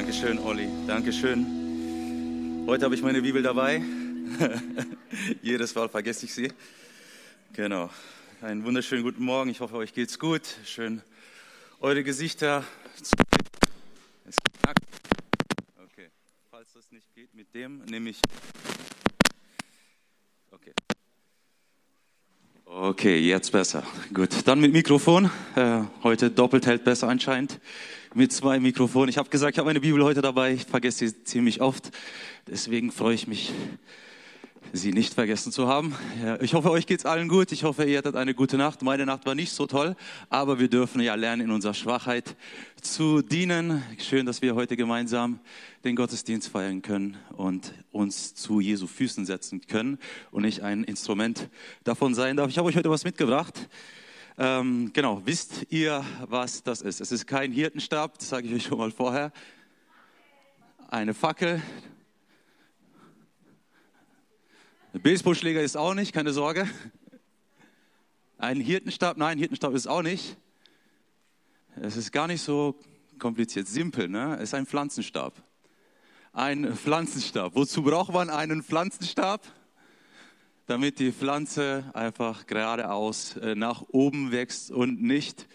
Dankeschön, Olli. Dankeschön. Heute habe ich meine Bibel dabei. Jedes Mal vergesse ich sie. Genau. Einen wunderschönen guten Morgen. Ich hoffe, euch geht's gut. Schön, eure Gesichter zu Es knackt. Okay. Falls das nicht geht mit dem, nehme ich. Okay. Okay, jetzt besser. Gut. Dann mit Mikrofon. Äh, heute doppelt hält besser anscheinend mit zwei Mikrofonen. Ich habe gesagt, ich habe meine Bibel heute dabei. Ich vergesse sie ziemlich oft. Deswegen freue ich mich, sie nicht vergessen zu haben. Ja, ich hoffe, euch geht's allen gut. Ich hoffe, ihr hattet eine gute Nacht. Meine Nacht war nicht so toll, aber wir dürfen ja lernen, in unserer Schwachheit zu dienen. Schön, dass wir heute gemeinsam den Gottesdienst feiern können und uns zu Jesu Füßen setzen können und nicht ein Instrument davon sein darf. Ich habe euch heute was mitgebracht. Ähm, genau, wisst ihr, was das ist? Es ist kein Hirtenstab, das sage ich euch schon mal vorher. Eine Fackel. Ein Baseballschläger ist auch nicht, keine Sorge. Ein Hirtenstab, nein, Hirtenstab ist auch nicht. Es ist gar nicht so kompliziert, simpel, ne? Es ist ein Pflanzenstab. Ein Pflanzenstab. Wozu braucht man einen Pflanzenstab? Damit die Pflanze einfach geradeaus äh, nach oben wächst und nicht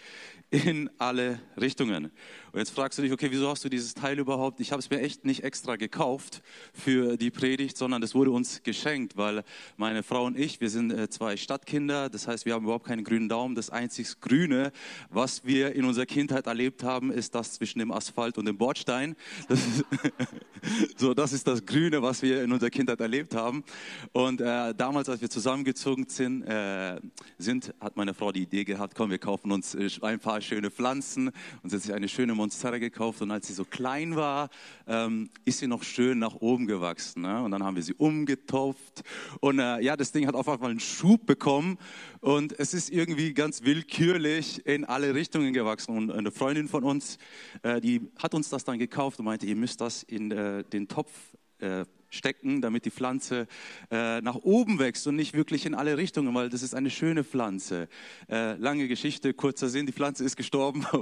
in alle Richtungen. Und jetzt fragst du dich, okay, wieso hast du dieses Teil überhaupt? Ich habe es mir echt nicht extra gekauft für die Predigt, sondern das wurde uns geschenkt, weil meine Frau und ich, wir sind äh, zwei Stadtkinder, das heißt, wir haben überhaupt keinen grünen Daumen. Das einzig Grüne, was wir in unserer Kindheit erlebt haben, ist das zwischen dem Asphalt und dem Bordstein. Das so, das ist das Grüne, was wir in unserer Kindheit erlebt haben. Und äh, damals, als wir zusammengezogen sind, äh, sind, hat meine Frau die Idee gehabt, komm, wir kaufen uns äh, ein paar schöne Pflanzen und sich eine schöne Monstera gekauft und als sie so klein war, ähm, ist sie noch schön nach oben gewachsen. Ne? Und dann haben wir sie umgetopft und äh, ja, das Ding hat auf einmal einen Schub bekommen und es ist irgendwie ganz willkürlich in alle Richtungen gewachsen. Und eine Freundin von uns, äh, die hat uns das dann gekauft und meinte, ihr müsst das in äh, den Topf äh, stecken, damit die Pflanze äh, nach oben wächst und nicht wirklich in alle Richtungen, weil das ist eine schöne Pflanze. Äh, lange Geschichte, kurzer Sinn, die Pflanze ist gestorben.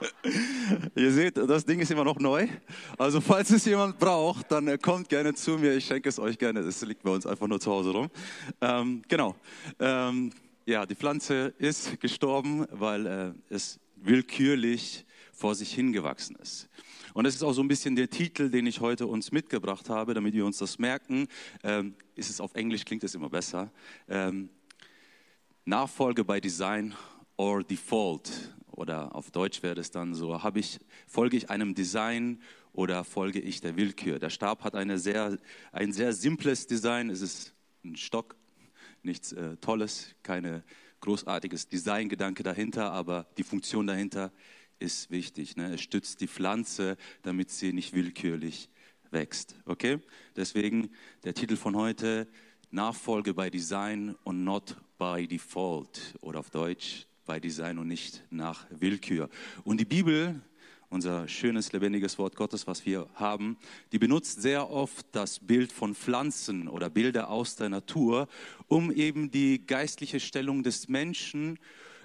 Ihr seht, das Ding ist immer noch neu. Also falls es jemand braucht, dann äh, kommt gerne zu mir. Ich schenke es euch gerne. Es liegt bei uns einfach nur zu Hause rum. Ähm, genau. Ähm, ja, die Pflanze ist gestorben, weil äh, es willkürlich vor sich hingewachsen ist. Und das ist auch so ein bisschen der Titel, den ich heute uns mitgebracht habe, damit wir uns das merken. Ähm, ist es auf Englisch, klingt es immer besser. Ähm, Nachfolge bei Design or Default. Oder auf Deutsch wäre es dann so, ich, folge ich einem Design oder folge ich der Willkür? Der Stab hat eine sehr, ein sehr simples Design. Es ist ein Stock, nichts äh, Tolles, keine großartiges Designgedanke dahinter, aber die Funktion dahinter ist wichtig. Ne? Es stützt die Pflanze, damit sie nicht willkürlich wächst. Okay? Deswegen der Titel von heute, Nachfolge bei Design und not by default. Oder auf Deutsch, bei Design und nicht nach Willkür. Und die Bibel, unser schönes, lebendiges Wort Gottes, was wir haben, die benutzt sehr oft das Bild von Pflanzen oder Bilder aus der Natur, um eben die geistliche Stellung des Menschen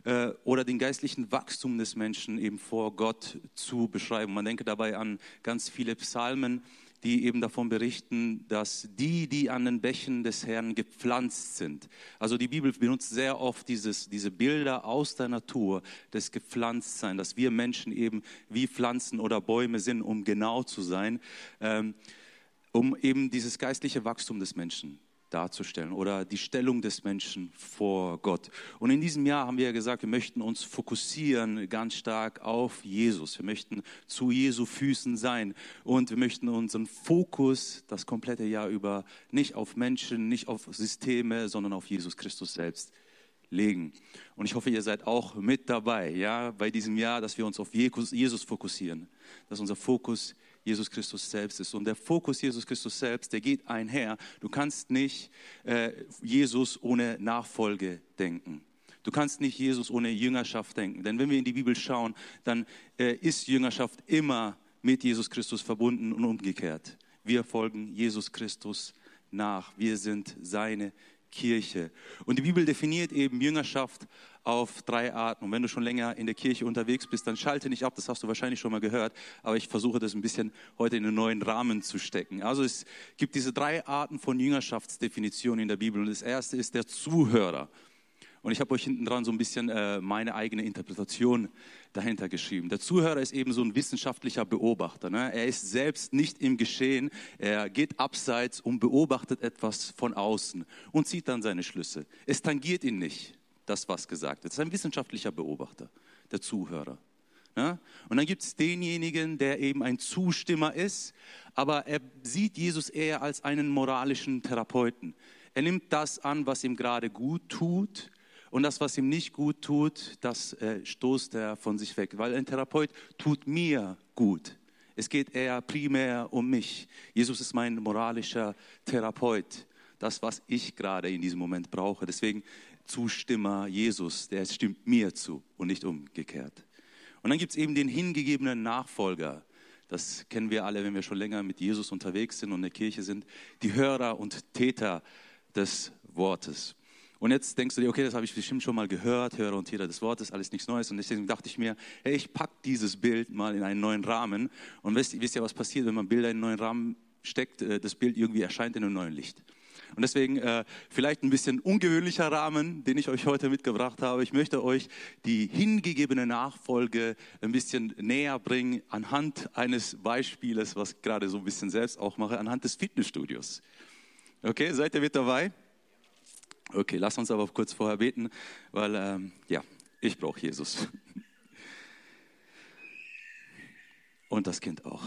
äh, oder den geistlichen Wachstum des Menschen eben vor Gott zu beschreiben. Man denke dabei an ganz viele Psalmen, die eben davon berichten, dass die, die an den Bächen des Herrn gepflanzt sind. Also die Bibel benutzt sehr oft dieses, diese Bilder aus der Natur des Gepflanztsein, dass wir Menschen eben wie Pflanzen oder Bäume sind, um genau zu sein, ähm, um eben dieses geistliche Wachstum des Menschen darzustellen oder die Stellung des Menschen vor Gott. Und in diesem Jahr haben wir ja gesagt, wir möchten uns fokussieren ganz stark auf Jesus. Wir möchten zu Jesu Füßen sein und wir möchten unseren Fokus das komplette Jahr über nicht auf Menschen, nicht auf Systeme, sondern auf Jesus Christus selbst legen. Und ich hoffe, ihr seid auch mit dabei, ja, bei diesem Jahr, dass wir uns auf Jesus fokussieren, dass unser Fokus Jesus Christus selbst ist. Und der Fokus Jesus Christus selbst, der geht einher. Du kannst nicht äh, Jesus ohne Nachfolge denken. Du kannst nicht Jesus ohne Jüngerschaft denken. Denn wenn wir in die Bibel schauen, dann äh, ist Jüngerschaft immer mit Jesus Christus verbunden und umgekehrt. Wir folgen Jesus Christus nach. Wir sind seine Kirche. Und die Bibel definiert eben Jüngerschaft auf drei Arten. Und wenn du schon länger in der Kirche unterwegs bist, dann schalte nicht ab, das hast du wahrscheinlich schon mal gehört, aber ich versuche das ein bisschen heute in einen neuen Rahmen zu stecken. Also es gibt diese drei Arten von Jüngerschaftsdefinitionen in der Bibel. Und das erste ist der Zuhörer. Und ich habe euch hinten dran so ein bisschen äh, meine eigene Interpretation dahinter geschrieben. Der Zuhörer ist eben so ein wissenschaftlicher Beobachter. Ne? Er ist selbst nicht im Geschehen. Er geht abseits und beobachtet etwas von außen und zieht dann seine Schlüsse. Es tangiert ihn nicht, das, was gesagt wird. Es ist ein wissenschaftlicher Beobachter, der Zuhörer. Ja? Und dann gibt es denjenigen, der eben ein Zustimmer ist, aber er sieht Jesus eher als einen moralischen Therapeuten. Er nimmt das an, was ihm gerade gut tut und das, was ihm nicht gut tut, das äh, stoßt er von sich weg, weil ein Therapeut tut mir gut. Es geht eher primär um mich. Jesus ist mein moralischer Therapeut. Das, was ich gerade in diesem Moment brauche. Deswegen Zustimmer Jesus, der stimmt mir zu und nicht umgekehrt. Und dann gibt es eben den hingegebenen Nachfolger. Das kennen wir alle, wenn wir schon länger mit Jesus unterwegs sind und in der Kirche sind. Die Hörer und Täter des Wortes. Und jetzt denkst du dir, okay, das habe ich bestimmt schon mal gehört, Hörer und Täter des Wortes, alles nichts Neues. Und deswegen dachte ich mir, hey, ich packe dieses Bild mal in einen neuen Rahmen. Und wisst, wisst ihr, was passiert, wenn man Bilder in einen neuen Rahmen steckt? Äh, das Bild irgendwie erscheint in einem neuen Licht. Und deswegen äh, vielleicht ein bisschen ungewöhnlicher Rahmen, den ich euch heute mitgebracht habe. Ich möchte euch die hingegebene Nachfolge ein bisschen näher bringen anhand eines Beispieles, was ich gerade so ein bisschen selbst auch mache, anhand des Fitnessstudios. Okay, seid ihr mit dabei? Okay, lass uns aber kurz vorher beten, weil ähm, ja, ich brauche Jesus. Und das Kind auch.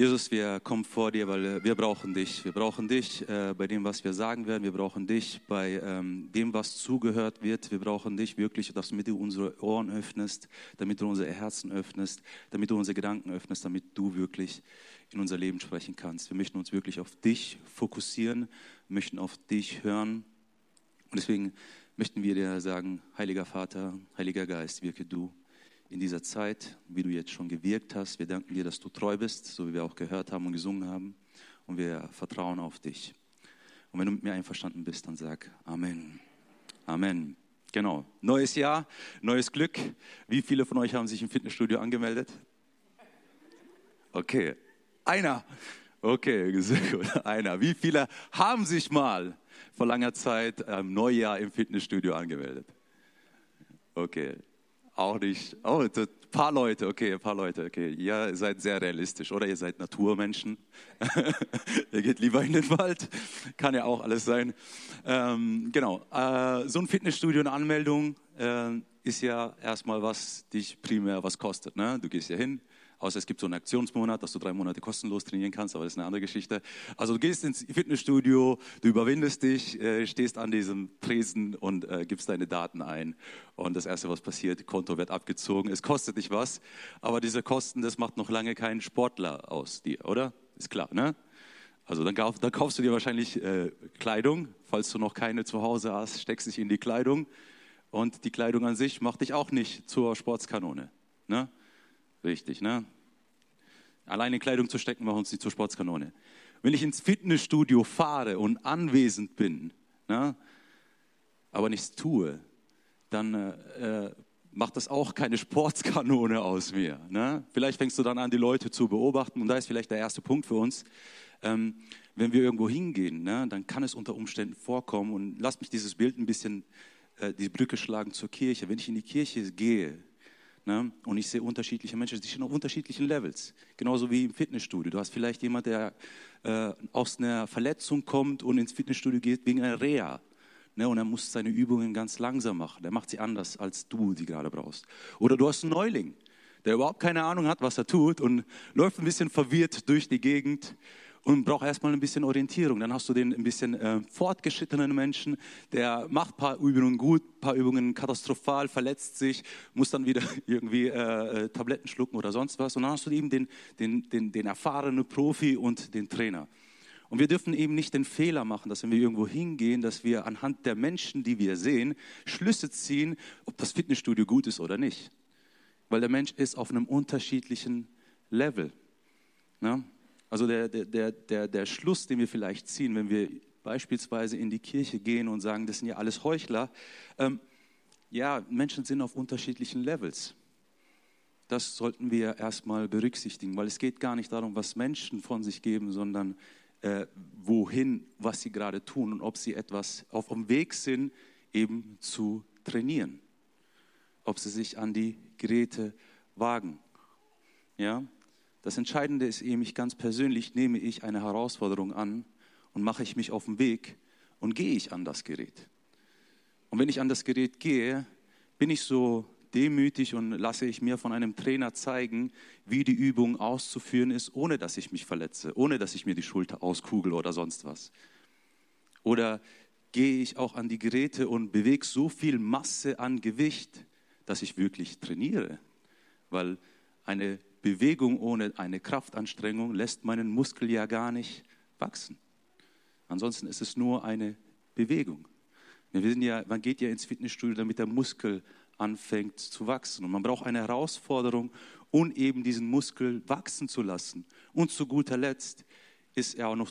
Jesus, wir kommen vor dir, weil äh, wir brauchen dich. Wir brauchen dich äh, bei dem, was wir sagen werden. Wir brauchen dich bei ähm, dem, was zugehört wird. Wir brauchen dich wirklich, damit du unsere Ohren öffnest, damit du unsere Herzen öffnest, damit du unsere Gedanken öffnest, damit du wirklich in unser Leben sprechen kannst. Wir möchten uns wirklich auf dich fokussieren, möchten auf dich hören. Und deswegen möchten wir dir sagen, Heiliger Vater, Heiliger Geist, wirke du in dieser Zeit, wie du jetzt schon gewirkt hast. Wir danken dir, dass du treu bist, so wie wir auch gehört haben und gesungen haben. Und wir vertrauen auf dich. Und wenn du mit mir einverstanden bist, dann sag Amen. Amen. Genau. Neues Jahr, neues Glück. Wie viele von euch haben sich im Fitnessstudio angemeldet? Okay, einer. Okay, sehr gut. Einer. Wie viele haben sich mal vor langer Zeit im Neujahr im Fitnessstudio angemeldet? Okay, auch nicht. Oh, ein paar Leute, okay, ein paar Leute, okay. Ihr seid sehr realistisch, oder? Ihr seid Naturmenschen. ihr geht lieber in den Wald. Kann ja auch alles sein. Ähm, genau. Äh, so ein Fitnessstudio, eine Anmeldung äh, ist ja erstmal, was dich primär was kostet. Ne? Du gehst ja hin, Außer es gibt so einen Aktionsmonat, dass du drei Monate kostenlos trainieren kannst, aber das ist eine andere Geschichte. Also du gehst ins Fitnessstudio, du überwindest dich, äh, stehst an diesem Tresen und äh, gibst deine Daten ein. Und das Erste, was passiert, Konto wird abgezogen. Es kostet dich was, aber diese Kosten, das macht noch lange keinen Sportler aus dir, oder? Ist klar, ne? Also dann, dann kaufst du dir wahrscheinlich äh, Kleidung, falls du noch keine zu Hause hast, steckst dich in die Kleidung. Und die Kleidung an sich macht dich auch nicht zur Sportskanone. Ne? Richtig, ne? Alleine in Kleidung zu stecken, macht uns nicht zur Sportskanone. Wenn ich ins Fitnessstudio fahre und anwesend bin, ne, aber nichts tue, dann äh, äh, macht das auch keine Sportskanone aus mir. Ne? Vielleicht fängst du dann an, die Leute zu beobachten und da ist vielleicht der erste Punkt für uns. Ähm, wenn wir irgendwo hingehen, ne, dann kann es unter Umständen vorkommen und lass mich dieses Bild ein bisschen, äh, die Brücke schlagen zur Kirche. Wenn ich in die Kirche gehe, Ne? Und ich sehe unterschiedliche Menschen, die stehen auf unterschiedlichen Levels. Genauso wie im Fitnessstudio. Du hast vielleicht jemand, der äh, aus einer Verletzung kommt und ins Fitnessstudio geht wegen einer Reha. Ne? Und er muss seine Übungen ganz langsam machen. Er macht sie anders, als du sie gerade brauchst. Oder du hast einen Neuling, der überhaupt keine Ahnung hat, was er tut und läuft ein bisschen verwirrt durch die Gegend und braucht erstmal ein bisschen Orientierung. Dann hast du den ein bisschen äh, fortgeschrittenen Menschen, der macht ein paar Übungen gut, ein paar Übungen katastrophal, verletzt sich, muss dann wieder irgendwie äh, äh, Tabletten schlucken oder sonst was. Und dann hast du eben den, den, den, den erfahrenen Profi und den Trainer. Und wir dürfen eben nicht den Fehler machen, dass wenn wir irgendwo hingehen, dass wir anhand der Menschen, die wir sehen, Schlüsse ziehen, ob das Fitnessstudio gut ist oder nicht. Weil der Mensch ist auf einem unterschiedlichen Level. Ne? Also der, der, der, der Schluss, den wir vielleicht ziehen, wenn wir beispielsweise in die Kirche gehen und sagen, das sind ja alles Heuchler. Ähm, ja, Menschen sind auf unterschiedlichen Levels. Das sollten wir erstmal berücksichtigen, weil es geht gar nicht darum, was Menschen von sich geben, sondern äh, wohin, was sie gerade tun und ob sie etwas auf dem Weg sind, eben zu trainieren. Ob sie sich an die Geräte wagen. Ja? Das Entscheidende ist eben, ich ganz persönlich nehme ich eine Herausforderung an und mache ich mich auf den Weg und gehe ich an das Gerät. Und wenn ich an das Gerät gehe, bin ich so demütig und lasse ich mir von einem Trainer zeigen, wie die Übung auszuführen ist, ohne dass ich mich verletze, ohne dass ich mir die Schulter auskugel oder sonst was. Oder gehe ich auch an die Geräte und bewege so viel Masse an Gewicht, dass ich wirklich trainiere. Weil eine Bewegung ohne eine Kraftanstrengung lässt meinen Muskel ja gar nicht wachsen. Ansonsten ist es nur eine Bewegung. Wir wissen ja, man geht ja ins Fitnessstudio, damit der Muskel anfängt zu wachsen. Und man braucht eine Herausforderung, um eben diesen Muskel wachsen zu lassen. Und zu guter Letzt ist ja auch noch,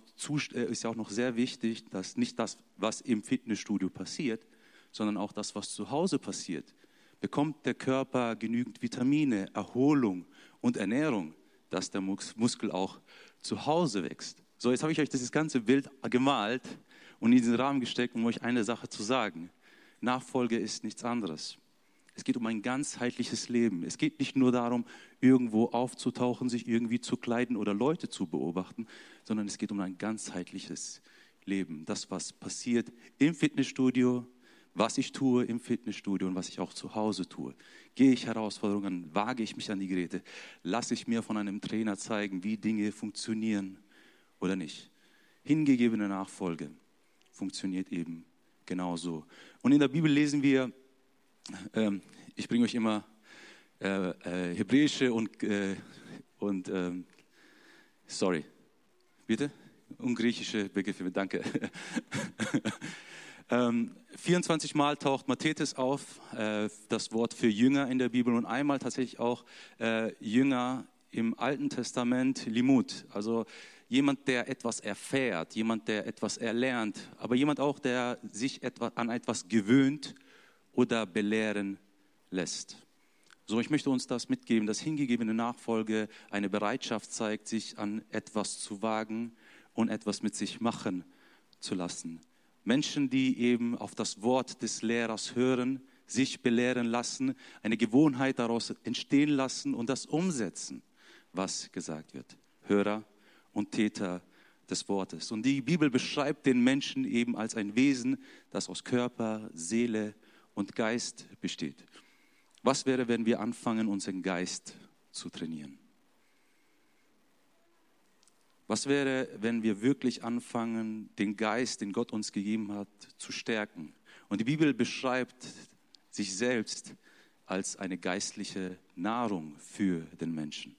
äh, ist ja auch noch sehr wichtig, dass nicht das, was im Fitnessstudio passiert, sondern auch das, was zu Hause passiert. Bekommt der Körper genügend Vitamine, Erholung und Ernährung, dass der Muskel auch zu Hause wächst. So, jetzt habe ich euch dieses ganze Bild gemalt und in diesen Rahmen gesteckt, um euch eine Sache zu sagen. Nachfolge ist nichts anderes. Es geht um ein ganzheitliches Leben. Es geht nicht nur darum, irgendwo aufzutauchen, sich irgendwie zu kleiden oder Leute zu beobachten, sondern es geht um ein ganzheitliches Leben. Das, was passiert im Fitnessstudio, was ich tue im Fitnessstudio und was ich auch zu Hause tue. Gehe ich Herausforderungen, wage ich mich an die Geräte, lasse ich mir von einem Trainer zeigen, wie Dinge funktionieren oder nicht. Hingegebene Nachfolge funktioniert eben genauso. Und in der Bibel lesen wir, ähm, ich bringe euch immer äh, äh, hebräische und, äh, und ähm, sorry, bitte? Und griechische Begriffe, danke. ähm, 24 Mal taucht Matthäus auf, äh, das Wort für Jünger in der Bibel und einmal tatsächlich auch äh, Jünger im Alten Testament, Limut, also jemand, der etwas erfährt, jemand, der etwas erlernt, aber jemand auch, der sich etwas, an etwas gewöhnt oder belehren lässt. So, ich möchte uns das mitgeben, dass hingegebene Nachfolge eine Bereitschaft zeigt, sich an etwas zu wagen und etwas mit sich machen zu lassen. Menschen, die eben auf das Wort des Lehrers hören, sich belehren lassen, eine Gewohnheit daraus entstehen lassen und das umsetzen, was gesagt wird. Hörer und Täter des Wortes. Und die Bibel beschreibt den Menschen eben als ein Wesen, das aus Körper, Seele und Geist besteht. Was wäre, wenn wir anfangen, unseren Geist zu trainieren? Was wäre, wenn wir wirklich anfangen, den Geist, den Gott uns gegeben hat, zu stärken? Und die Bibel beschreibt sich selbst als eine geistliche Nahrung für den Menschen.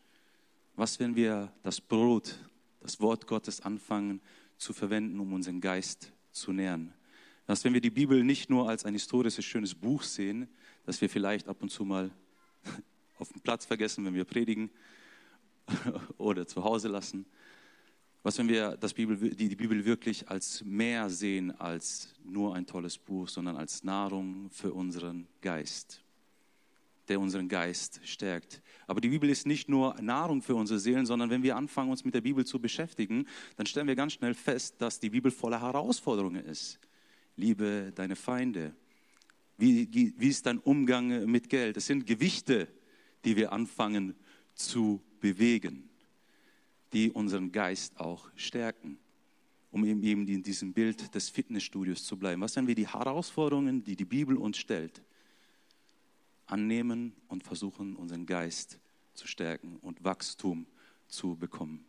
Was, wenn wir das Brot das Wort Gottes anfangen zu verwenden, um unseren Geist zu nähren. Dass wenn wir die Bibel nicht nur als ein historisches, schönes Buch sehen, dass wir vielleicht ab und zu mal auf dem Platz vergessen, wenn wir predigen oder zu Hause lassen. Was, wenn wir das Bibel, die, die Bibel wirklich als mehr sehen als nur ein tolles Buch, sondern als Nahrung für unseren Geist der unseren Geist stärkt. Aber die Bibel ist nicht nur Nahrung für unsere Seelen, sondern wenn wir anfangen, uns mit der Bibel zu beschäftigen, dann stellen wir ganz schnell fest, dass die Bibel voller Herausforderungen ist. Liebe deine Feinde. Wie, wie ist dein Umgang mit Geld? Das sind Gewichte, die wir anfangen zu bewegen, die unseren Geist auch stärken um eben in diesem Bild des Fitnessstudios zu bleiben. Was sind wir die Herausforderungen, die die Bibel uns stellt? annehmen und versuchen, unseren Geist zu stärken und Wachstum zu bekommen.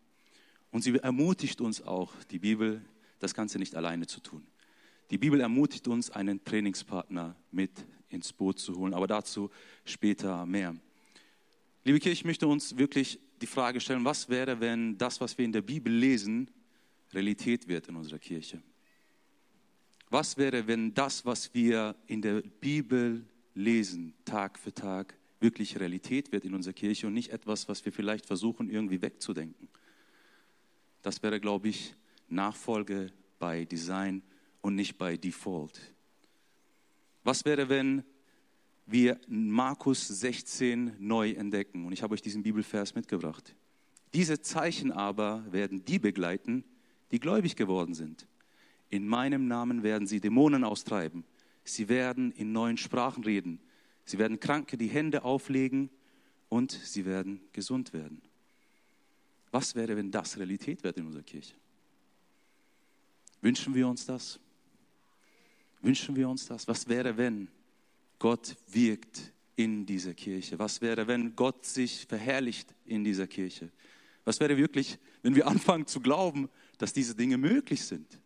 Und sie ermutigt uns auch, die Bibel, das Ganze nicht alleine zu tun. Die Bibel ermutigt uns, einen Trainingspartner mit ins Boot zu holen, aber dazu später mehr. Liebe Kirche, ich möchte uns wirklich die Frage stellen, was wäre, wenn das, was wir in der Bibel lesen, Realität wird in unserer Kirche? Was wäre, wenn das, was wir in der Bibel lesen, Tag für Tag, wirklich Realität wird in unserer Kirche und nicht etwas, was wir vielleicht versuchen irgendwie wegzudenken. Das wäre, glaube ich, Nachfolge bei Design und nicht bei Default. Was wäre, wenn wir Markus 16 neu entdecken? Und ich habe euch diesen Bibelvers mitgebracht. Diese Zeichen aber werden die begleiten, die gläubig geworden sind. In meinem Namen werden sie Dämonen austreiben. Sie werden in neuen Sprachen reden. Sie werden Kranke die Hände auflegen und sie werden gesund werden. Was wäre, wenn das Realität wird in unserer Kirche? Wünschen wir uns das? Wünschen wir uns das? Was wäre, wenn Gott wirkt in dieser Kirche? Was wäre, wenn Gott sich verherrlicht in dieser Kirche? Was wäre wirklich, wenn wir anfangen zu glauben, dass diese Dinge möglich sind?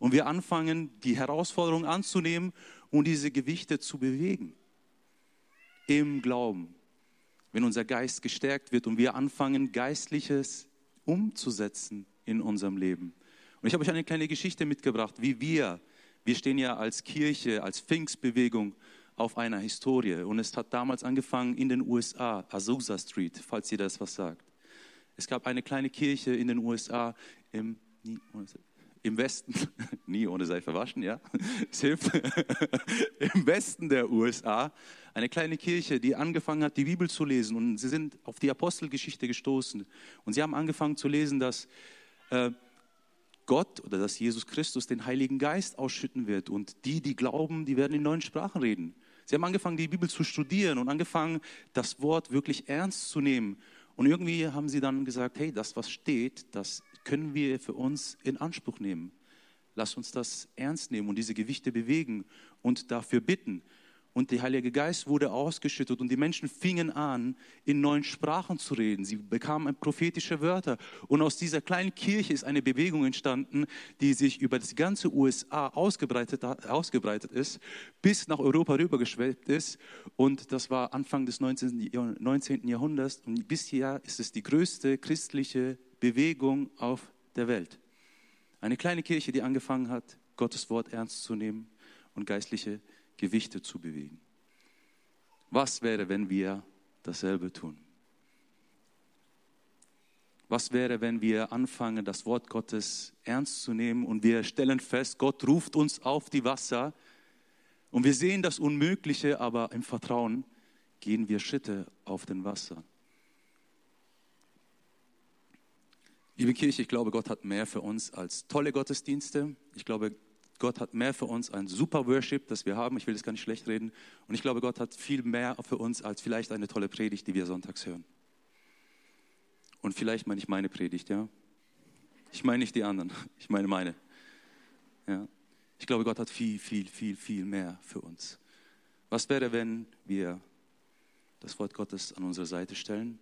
Und wir anfangen, die Herausforderung anzunehmen und diese Gewichte zu bewegen. Im Glauben. Wenn unser Geist gestärkt wird und wir anfangen, Geistliches umzusetzen in unserem Leben. Und ich habe euch eine kleine Geschichte mitgebracht, wie wir, wir stehen ja als Kirche, als Pfingstbewegung auf einer Historie. Und es hat damals angefangen in den USA, Azusa Street, falls ihr das was sagt. Es gab eine kleine Kirche in den USA im, im Westen, nie ohne Seife waschen, ja, es hilft, im Westen der USA, eine kleine Kirche, die angefangen hat, die Bibel zu lesen. Und sie sind auf die Apostelgeschichte gestoßen. Und sie haben angefangen zu lesen, dass äh, Gott oder dass Jesus Christus den Heiligen Geist ausschütten wird. Und die, die glauben, die werden in neuen Sprachen reden. Sie haben angefangen, die Bibel zu studieren und angefangen, das Wort wirklich ernst zu nehmen. Und irgendwie haben sie dann gesagt, hey, das, was steht, das können wir für uns in Anspruch nehmen. Lass uns das ernst nehmen und diese Gewichte bewegen und dafür bitten und der Heilige Geist wurde ausgeschüttet und die Menschen fingen an, in neuen Sprachen zu reden. Sie bekamen prophetische Wörter. Und aus dieser kleinen Kirche ist eine Bewegung entstanden, die sich über das ganze USA ausgebreitet, ausgebreitet ist, bis nach Europa rübergeschwellt ist. Und das war Anfang des 19. Jahrhunderts. Und bis hier ist es die größte christliche Bewegung auf der Welt. Eine kleine Kirche, die angefangen hat, Gottes Wort ernst zu nehmen und geistliche Gewichte zu bewegen. Was wäre, wenn wir dasselbe tun? Was wäre, wenn wir anfangen, das Wort Gottes ernst zu nehmen und wir stellen fest, Gott ruft uns auf die Wasser und wir sehen das Unmögliche, aber im Vertrauen gehen wir Schritte auf den Wasser. Liebe Kirche, ich glaube, Gott hat mehr für uns als tolle Gottesdienste. Ich glaube, Gott hat mehr für uns, ein super Worship, das wir haben. Ich will das gar nicht schlecht reden. Und ich glaube, Gott hat viel mehr für uns als vielleicht eine tolle Predigt, die wir sonntags hören. Und vielleicht meine ich meine Predigt, ja. Ich meine nicht die anderen, ich meine meine. Ja. Ich glaube, Gott hat viel, viel, viel, viel mehr für uns. Was wäre, wenn wir das Wort Gottes an unsere Seite stellen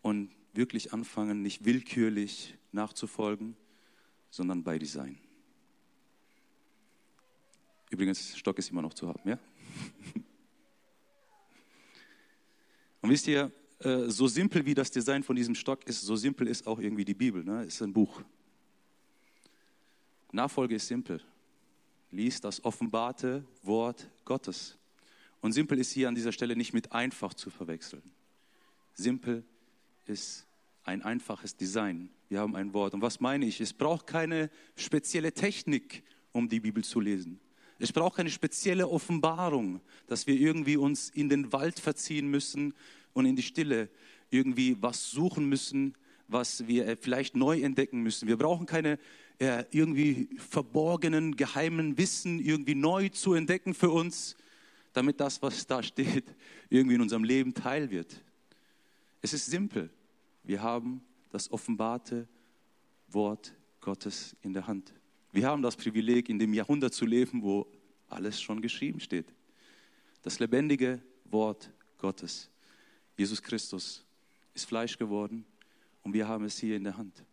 und wirklich anfangen, nicht willkürlich nachzufolgen, sondern bei Design? Übrigens, Stock ist immer noch zu haben, ja? Und wisst ihr, äh, so simpel wie das Design von diesem Stock ist, so simpel ist auch irgendwie die Bibel. Ne? Ist ein Buch. Nachfolge ist simpel. Lies das offenbarte Wort Gottes. Und simpel ist hier an dieser Stelle nicht mit einfach zu verwechseln. Simpel ist ein einfaches Design. Wir haben ein Wort. Und was meine ich? Es braucht keine spezielle Technik, um die Bibel zu lesen. Es braucht keine spezielle Offenbarung, dass wir irgendwie uns in den Wald verziehen müssen und in die Stille irgendwie was suchen müssen, was wir äh, vielleicht neu entdecken müssen. Wir brauchen keine äh, irgendwie verborgenen, geheimen Wissen irgendwie neu zu entdecken für uns, damit das, was da steht, irgendwie in unserem Leben Teil wird. Es ist simpel. Wir haben das offenbarte Wort Gottes in der Hand. Wir haben das Privileg, in dem Jahrhundert zu leben, wo alles schon geschrieben steht. Das lebendige Wort Gottes. Jesus Christus ist Fleisch geworden und wir haben es hier in der Hand.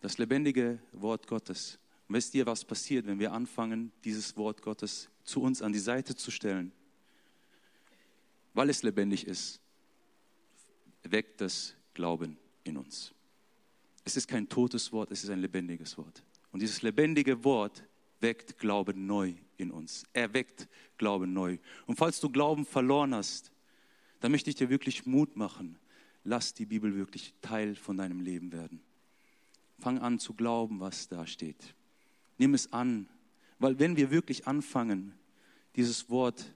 Das lebendige Wort Gottes. Und wisst ihr, was passiert, wenn wir anfangen, dieses Wort Gottes zu uns an die Seite zu stellen? Weil es lebendig ist, weckt das Glauben in uns. Es ist kein totes Wort, es ist ein lebendiges Wort. Und dieses lebendige Wort weckt Glauben neu in uns. Er weckt Glauben neu. Und falls du Glauben verloren hast, dann möchte ich dir wirklich Mut machen. Lass die Bibel wirklich Teil von deinem Leben werden. Fang an zu glauben, was da steht. Nimm es an, weil wenn wir wirklich anfangen, dieses Wort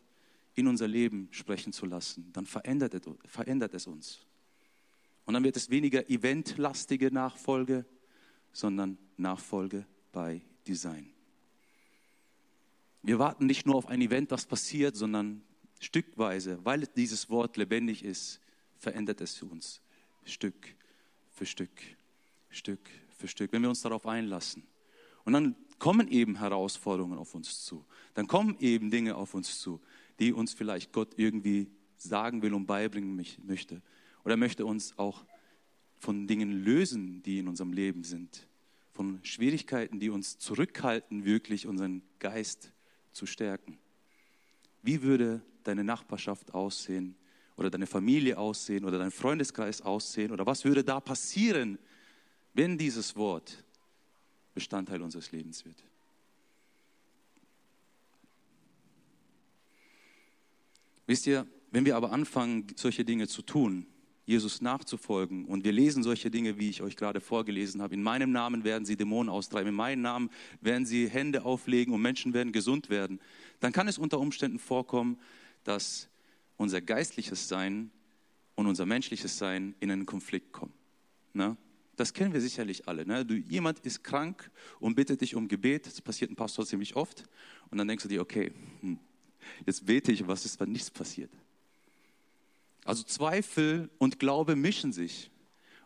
in unser Leben sprechen zu lassen, dann verändert es, verändert es uns. Und dann wird es weniger eventlastige Nachfolge, sondern Nachfolge bei Design. Wir warten nicht nur auf ein Event, das passiert, sondern stückweise, weil dieses Wort lebendig ist, verändert es uns Stück für Stück, Stück für Stück, wenn wir uns darauf einlassen. Und dann kommen eben Herausforderungen auf uns zu. Dann kommen eben Dinge auf uns zu, die uns vielleicht Gott irgendwie sagen will und beibringen möchte. Oder möchte uns auch von Dingen lösen, die in unserem Leben sind. Von Schwierigkeiten, die uns zurückhalten, wirklich unseren Geist zu stärken. Wie würde deine Nachbarschaft aussehen oder deine Familie aussehen oder dein Freundeskreis aussehen oder was würde da passieren, wenn dieses Wort Bestandteil unseres Lebens wird? Wisst ihr, wenn wir aber anfangen, solche Dinge zu tun, Jesus nachzufolgen und wir lesen solche Dinge, wie ich euch gerade vorgelesen habe, in meinem Namen werden sie Dämonen austreiben, in meinem Namen werden sie Hände auflegen und Menschen werden gesund werden, dann kann es unter Umständen vorkommen, dass unser geistliches Sein und unser menschliches Sein in einen Konflikt kommen. Ne? Das kennen wir sicherlich alle. Ne? Du, jemand ist krank und bittet dich um Gebet, das passiert ein Pastor ziemlich oft, und dann denkst du dir, okay, hm, jetzt bete ich, was ist, wenn nichts passiert? Also Zweifel und Glaube mischen sich.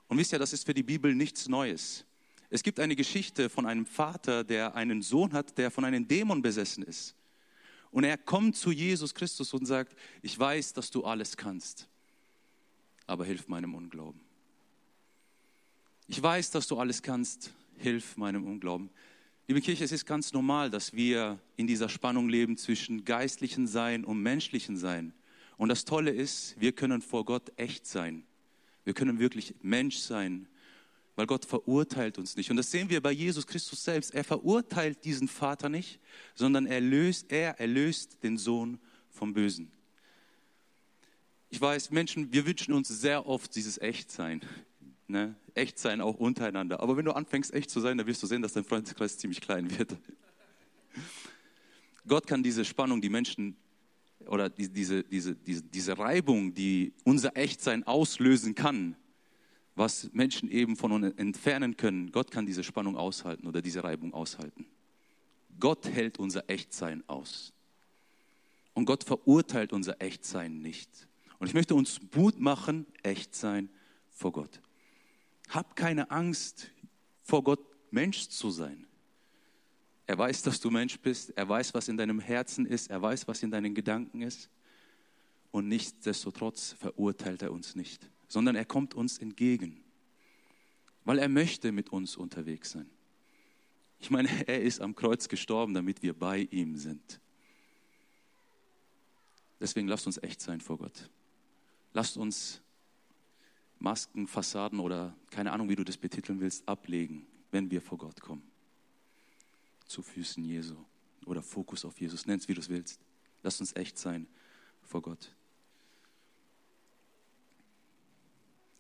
Und wisst ihr, das ist für die Bibel nichts Neues. Es gibt eine Geschichte von einem Vater, der einen Sohn hat, der von einem Dämon besessen ist. Und er kommt zu Jesus Christus und sagt, ich weiß, dass du alles kannst, aber hilf meinem Unglauben. Ich weiß, dass du alles kannst, hilf meinem Unglauben. Liebe Kirche, es ist ganz normal, dass wir in dieser Spannung leben zwischen geistlichen Sein und menschlichen Sein. Und das Tolle ist, wir können vor Gott echt sein. Wir können wirklich Mensch sein, weil Gott verurteilt uns nicht. Und das sehen wir bei Jesus Christus selbst. Er verurteilt diesen Vater nicht, sondern er, löst, er erlöst den Sohn vom Bösen. Ich weiß, Menschen, wir wünschen uns sehr oft dieses Echtsein. Ne? Echtsein auch untereinander. Aber wenn du anfängst, echt zu sein, dann wirst du sehen, dass dein Freundeskreis ziemlich klein wird. Gott kann diese Spannung, die Menschen oder diese, diese, diese, diese Reibung, die unser Echtsein auslösen kann, was Menschen eben von uns entfernen können, Gott kann diese Spannung aushalten oder diese Reibung aushalten. Gott hält unser Echtsein aus. Und Gott verurteilt unser Echtsein nicht. Und ich möchte uns Mut machen, echt sein vor Gott. Hab keine Angst, vor Gott Mensch zu sein. Er weiß, dass du Mensch bist. Er weiß, was in deinem Herzen ist. Er weiß, was in deinen Gedanken ist. Und nichtsdestotrotz verurteilt er uns nicht, sondern er kommt uns entgegen, weil er möchte mit uns unterwegs sein. Ich meine, er ist am Kreuz gestorben, damit wir bei ihm sind. Deswegen lasst uns echt sein vor Gott. Lasst uns Masken, Fassaden oder keine Ahnung, wie du das betiteln willst, ablegen, wenn wir vor Gott kommen zu Füßen Jesu oder Fokus auf Jesus, nenn es wie du es willst. Lass uns echt sein vor Gott.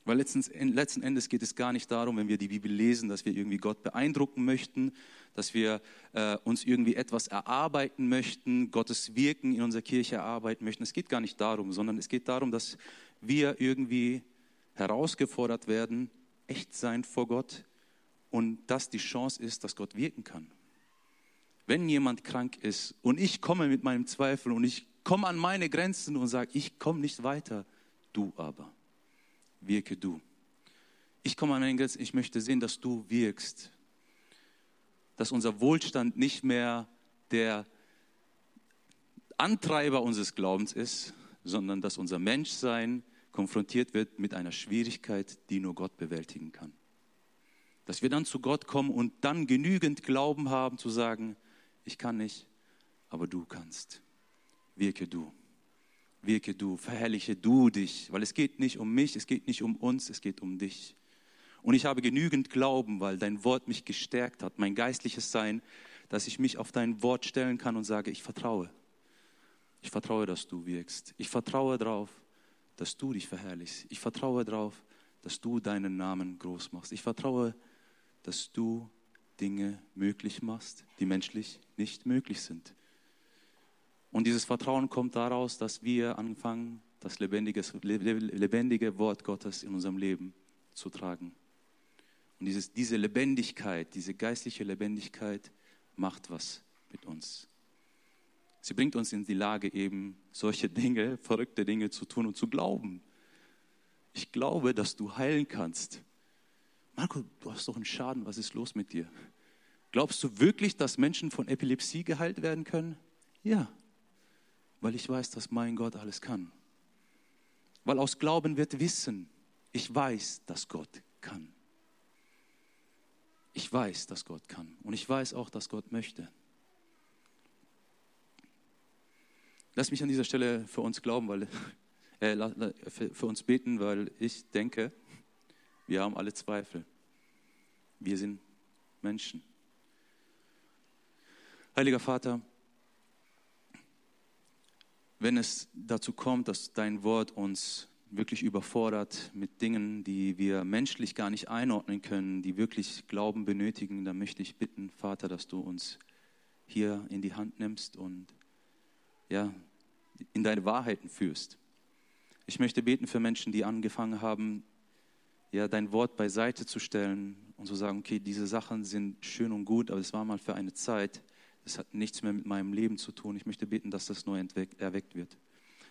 Weil letztens, letzten Endes geht es gar nicht darum, wenn wir die Bibel lesen, dass wir irgendwie Gott beeindrucken möchten, dass wir äh, uns irgendwie etwas erarbeiten möchten, Gottes Wirken in unserer Kirche erarbeiten möchten. Es geht gar nicht darum, sondern es geht darum, dass wir irgendwie herausgefordert werden, echt sein vor Gott und dass die Chance ist, dass Gott wirken kann wenn jemand krank ist und ich komme mit meinem Zweifel und ich komme an meine Grenzen und sage, ich komme nicht weiter, du aber, wirke du. Ich komme an meine Grenzen, ich möchte sehen, dass du wirkst, dass unser Wohlstand nicht mehr der Antreiber unseres Glaubens ist, sondern dass unser Menschsein konfrontiert wird mit einer Schwierigkeit, die nur Gott bewältigen kann. Dass wir dann zu Gott kommen und dann genügend Glauben haben zu sagen, ich kann nicht, aber du kannst. Wirke du. Wirke du, verherrliche du dich, weil es geht nicht um mich, es geht nicht um uns, es geht um dich. Und ich habe genügend Glauben, weil dein Wort mich gestärkt hat, mein geistliches Sein, dass ich mich auf dein Wort stellen kann und sage, ich vertraue. Ich vertraue, dass du wirkst. Ich vertraue darauf, dass du dich verherrlichst. Ich vertraue darauf, dass du deinen Namen groß machst. Ich vertraue dass du Dinge möglich machst, die menschlich nicht möglich sind. Und dieses Vertrauen kommt daraus, dass wir anfangen, das lebendige, Wort Gottes in unserem Leben zu tragen. Und dieses, diese Lebendigkeit, diese geistliche Lebendigkeit macht was mit uns. Sie bringt uns in die Lage, eben solche Dinge, verrückte Dinge zu tun und zu glauben. Ich glaube, dass du heilen kannst. Marco, du hast doch einen Schaden, was ist los mit dir? Glaubst du wirklich, dass Menschen von Epilepsie geheilt werden können? Ja, weil ich weiß, dass mein Gott alles kann. Weil aus Glauben wird Wissen, ich weiß, dass Gott kann. Ich weiß, dass Gott kann. Und ich weiß auch, dass Gott möchte. Lass mich an dieser Stelle für uns glauben, weil äh, für, für uns beten, weil ich denke, wir haben alle Zweifel. Wir sind Menschen. Heiliger Vater, wenn es dazu kommt, dass dein Wort uns wirklich überfordert mit Dingen, die wir menschlich gar nicht einordnen können, die wirklich Glauben benötigen, dann möchte ich bitten, Vater, dass du uns hier in die Hand nimmst und ja, in deine Wahrheiten führst. Ich möchte beten für Menschen, die angefangen haben, ja, dein Wort beiseite zu stellen und zu sagen, okay, diese Sachen sind schön und gut, aber es war mal für eine Zeit. Das hat nichts mehr mit meinem Leben zu tun. Ich möchte beten, dass das neu erweckt wird.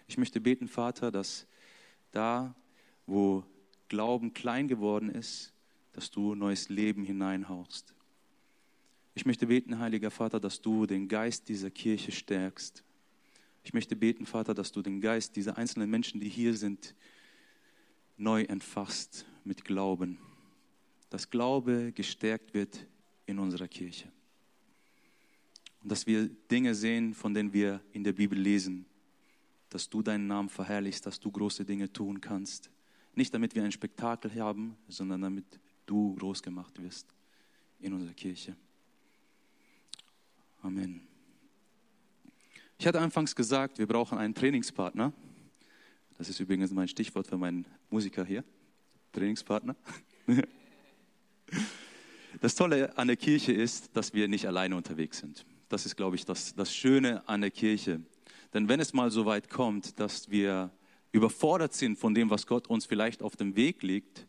Ich möchte beten, Vater, dass da, wo Glauben klein geworden ist, dass du neues Leben hineinhaust. Ich möchte beten, Heiliger Vater, dass du den Geist dieser Kirche stärkst. Ich möchte beten, Vater, dass du den Geist dieser einzelnen Menschen, die hier sind, neu entfasst mit Glauben. Dass Glaube gestärkt wird in unserer Kirche. Und dass wir Dinge sehen, von denen wir in der Bibel lesen. Dass du deinen Namen verherrlichst, dass du große Dinge tun kannst. Nicht damit wir ein Spektakel haben, sondern damit du groß gemacht wirst in unserer Kirche. Amen. Ich hatte anfangs gesagt, wir brauchen einen Trainingspartner. Das ist übrigens mein Stichwort für meinen Musiker hier. Trainingspartner. Das Tolle an der Kirche ist, dass wir nicht alleine unterwegs sind. Das ist, glaube ich, das, das Schöne an der Kirche. Denn wenn es mal so weit kommt, dass wir überfordert sind von dem, was Gott uns vielleicht auf dem Weg legt,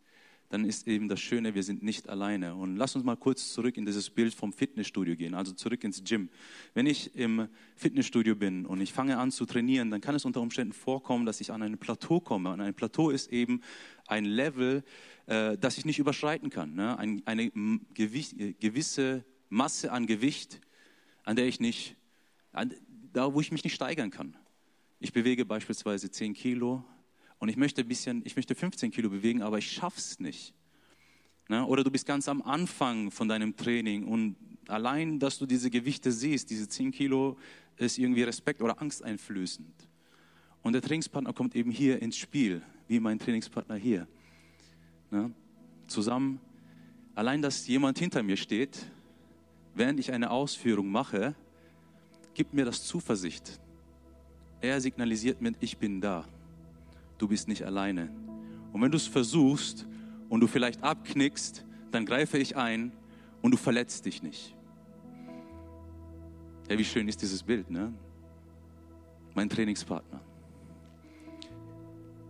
dann ist eben das Schöne, wir sind nicht alleine. Und lass uns mal kurz zurück in dieses Bild vom Fitnessstudio gehen, also zurück ins Gym. Wenn ich im Fitnessstudio bin und ich fange an zu trainieren, dann kann es unter Umständen vorkommen, dass ich an ein Plateau komme. Und ein Plateau ist eben ein Level, äh, das ich nicht überschreiten kann. Ne? Ein, eine Gewicht, gewisse Masse an Gewicht, an der ich nicht, an, da wo ich mich nicht steigern kann. Ich bewege beispielsweise 10 Kilo, und ich möchte ein bisschen, ich möchte 15 Kilo bewegen, aber ich schaff's nicht. Ne? Oder du bist ganz am Anfang von deinem Training und allein, dass du diese Gewichte siehst, diese 10 Kilo, ist irgendwie Respekt oder Angst einflößend. Und der Trainingspartner kommt eben hier ins Spiel, wie mein Trainingspartner hier. Ne? Zusammen, allein, dass jemand hinter mir steht, während ich eine Ausführung mache, gibt mir das Zuversicht. Er signalisiert mir, ich bin da du bist nicht alleine. Und wenn du es versuchst und du vielleicht abknickst, dann greife ich ein und du verletzt dich nicht. Ja, wie schön ist dieses Bild, ne? Mein Trainingspartner.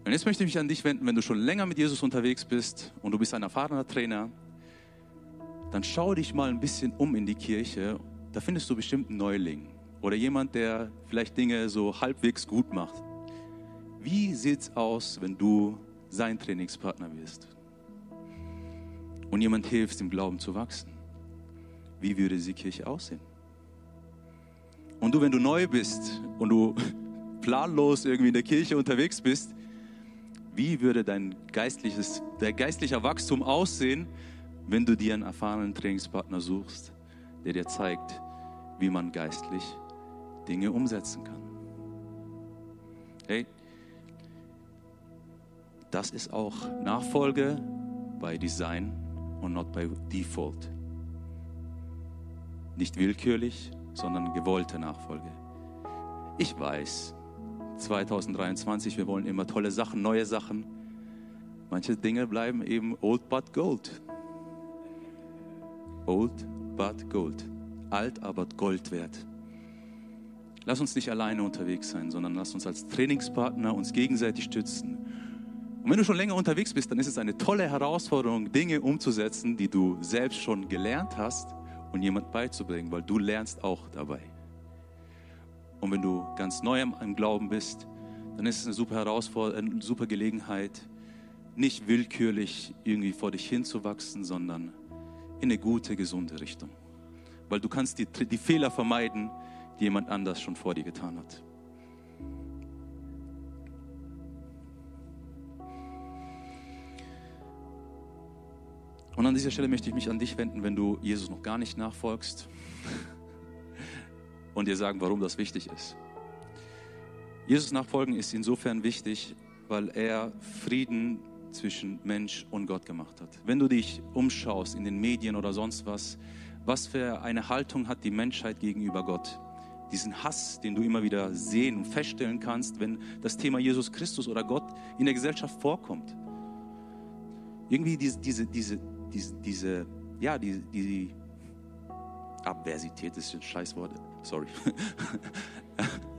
Und jetzt möchte ich mich an dich wenden, wenn du schon länger mit Jesus unterwegs bist und du bist ein erfahrener Trainer, dann schau dich mal ein bisschen um in die Kirche. Da findest du bestimmt einen Neuling oder jemand, der vielleicht Dinge so halbwegs gut macht. Wie sieht es aus, wenn du sein Trainingspartner wirst und jemand hilft, im Glauben zu wachsen? Wie würde die Kirche aussehen? Und du, wenn du neu bist und du planlos irgendwie in der Kirche unterwegs bist, wie würde dein geistliches, der geistliche Wachstum aussehen, wenn du dir einen erfahrenen Trainingspartner suchst, der dir zeigt, wie man geistlich Dinge umsetzen kann? Hey, das ist auch Nachfolge bei Design und not bei Default. Nicht willkürlich, sondern gewollte Nachfolge. Ich weiß, 2023, wir wollen immer tolle Sachen, neue Sachen. Manche Dinge bleiben eben old but gold. Old but gold. Alt, aber Gold wert. Lass uns nicht alleine unterwegs sein, sondern lass uns als Trainingspartner uns gegenseitig stützen. Und wenn du schon länger unterwegs bist, dann ist es eine tolle Herausforderung, Dinge umzusetzen, die du selbst schon gelernt hast und jemand beizubringen, weil du lernst auch dabei. Und wenn du ganz neu am Glauben bist, dann ist es eine super Herausforderung, eine super Gelegenheit, nicht willkürlich irgendwie vor dich hinzuwachsen, sondern in eine gute, gesunde Richtung. Weil du kannst die, die Fehler vermeiden, die jemand anders schon vor dir getan hat. Und an dieser Stelle möchte ich mich an dich wenden, wenn du Jesus noch gar nicht nachfolgst und dir sagen, warum das wichtig ist. Jesus nachfolgen ist insofern wichtig, weil er Frieden zwischen Mensch und Gott gemacht hat. Wenn du dich umschaust in den Medien oder sonst was, was für eine Haltung hat die Menschheit gegenüber Gott? Diesen Hass, den du immer wieder sehen und feststellen kannst, wenn das Thema Jesus Christus oder Gott in der Gesellschaft vorkommt. Irgendwie diese, diese, diese, diese, diese ja, die, die Abversität ist ein Scheißwort, sorry.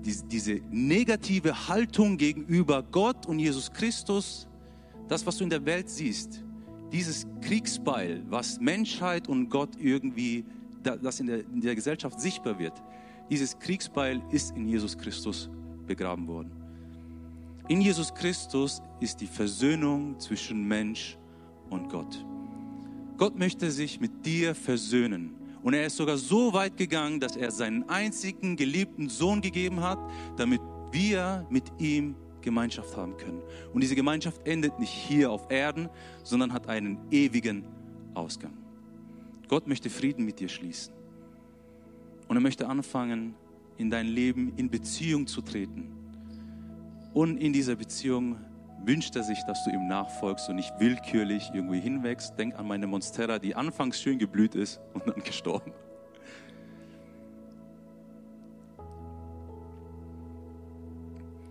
diese, negative Haltung gegenüber Gott und Jesus Christus, das, was du in der Welt siehst, dieses Kriegsbeil, was Menschheit und Gott irgendwie, das in der, in der Gesellschaft sichtbar wird, dieses Kriegsbeil ist in Jesus Christus begraben worden. In Jesus Christus ist die Versöhnung zwischen Mensch und Gott. Gott möchte sich mit dir versöhnen. Und er ist sogar so weit gegangen, dass er seinen einzigen geliebten Sohn gegeben hat, damit wir mit ihm Gemeinschaft haben können. Und diese Gemeinschaft endet nicht hier auf Erden, sondern hat einen ewigen Ausgang. Gott möchte Frieden mit dir schließen. Und er möchte anfangen, in dein Leben in Beziehung zu treten. Und in dieser Beziehung wünscht er sich, dass du ihm nachfolgst und nicht willkürlich irgendwie hinwächst. Denk an meine Monstera, die anfangs schön geblüht ist und dann gestorben.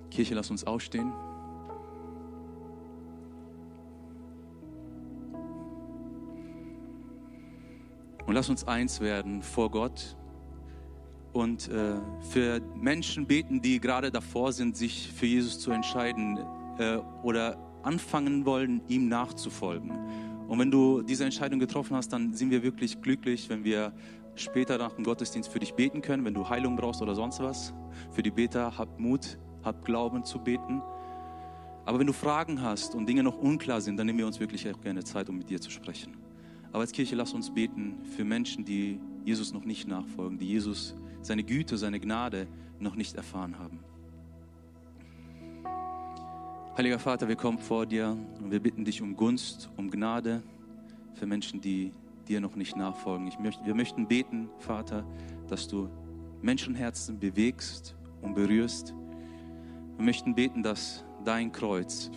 Kirche, lass uns aufstehen. Und lass uns eins werden vor Gott und äh, für Menschen beten, die gerade davor sind, sich für Jesus zu entscheiden äh, oder anfangen wollen, ihm nachzufolgen. Und wenn du diese Entscheidung getroffen hast, dann sind wir wirklich glücklich, wenn wir später nach dem Gottesdienst für dich beten können, wenn du Heilung brauchst oder sonst was. Für die Beter, hab Mut, hab Glauben zu beten. Aber wenn du Fragen hast und Dinge noch unklar sind, dann nehmen wir uns wirklich auch gerne Zeit, um mit dir zu sprechen. Aber als Kirche lass uns beten für Menschen, die Jesus noch nicht nachfolgen, die Jesus, seine Güte, seine Gnade noch nicht erfahren haben. Heiliger Vater, wir kommen vor dir und wir bitten dich um Gunst, um Gnade für Menschen, die dir noch nicht nachfolgen. Möchte, wir möchten beten, Vater, dass du Menschenherzen bewegst und berührst. Wir möchten beten, dass dein Kreuz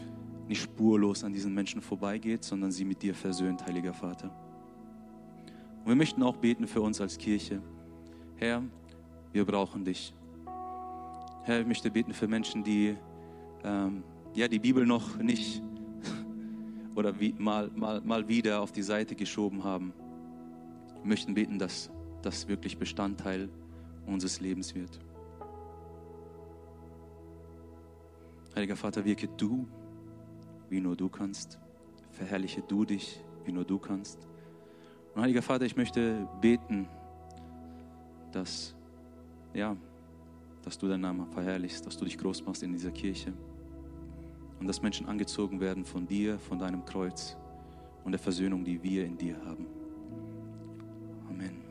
nicht spurlos an diesen Menschen vorbeigeht, sondern sie mit dir versöhnt, Heiliger Vater. Und wir möchten auch beten für uns als Kirche. Herr, wir brauchen dich. Herr, ich möchte beten für Menschen, die ähm, ja, die Bibel noch nicht oder wie, mal, mal, mal wieder auf die Seite geschoben haben. Möchten beten, dass das wirklich Bestandteil unseres Lebens wird. Heiliger Vater, wirke du, wie nur du kannst. Verherrliche du dich, wie nur du kannst. Und Heiliger Vater, ich möchte beten, dass, ja, dass du deinen Namen verherrlichst, dass du dich groß machst in dieser Kirche und dass Menschen angezogen werden von dir, von deinem Kreuz und der Versöhnung, die wir in dir haben. Amen.